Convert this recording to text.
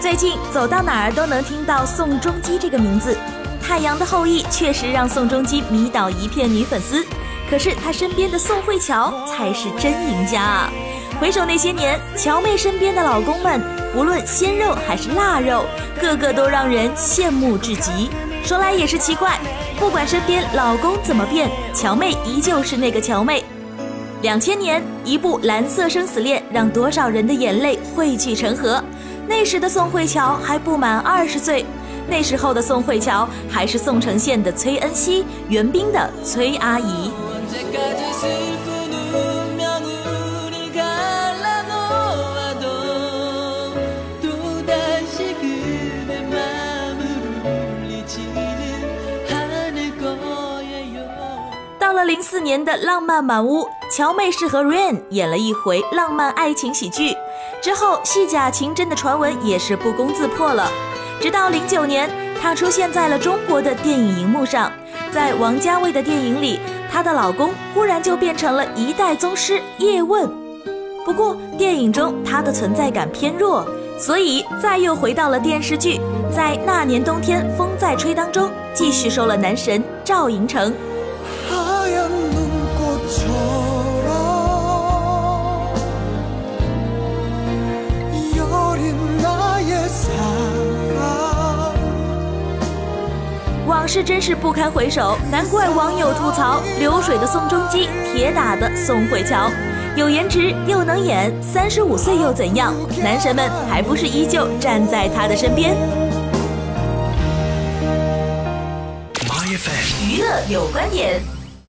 最近走到哪儿都能听到宋仲基这个名字，《太阳的后裔》确实让宋仲基迷倒一片女粉丝。可是他身边的宋慧乔才是真赢家啊！回首那些年，乔妹身边的老公们，不论鲜肉还是腊肉，个个都让人羡慕至极。说来也是奇怪，不管身边老公怎么变，乔妹依旧是那个乔妹。两千年，一部《蓝色生死恋》让多少人的眼泪汇聚成河。那时的宋慧乔还不满二十岁，那时候的宋慧乔还是宋城县的崔恩熙，袁冰的崔阿姨。了零四年的《浪漫满屋》，乔妹是和 Rain 演了一回浪漫爱情喜剧，之后戏假情真的传闻也是不攻自破了。直到零九年，她出现在了中国的电影荧幕上，在王家卫的电影里。她的老公忽然就变成了一代宗师叶问，不过电影中她的存在感偏弱，所以再又回到了电视剧，在那年冬天风在吹当中继续收了男神赵寅成。往事真是不堪回首，难怪网友吐槽流水的宋仲基，铁打的宋慧乔，有颜值又能演，三十五岁又怎样？男神们还不是依旧站在他的身边。娱乐有观点。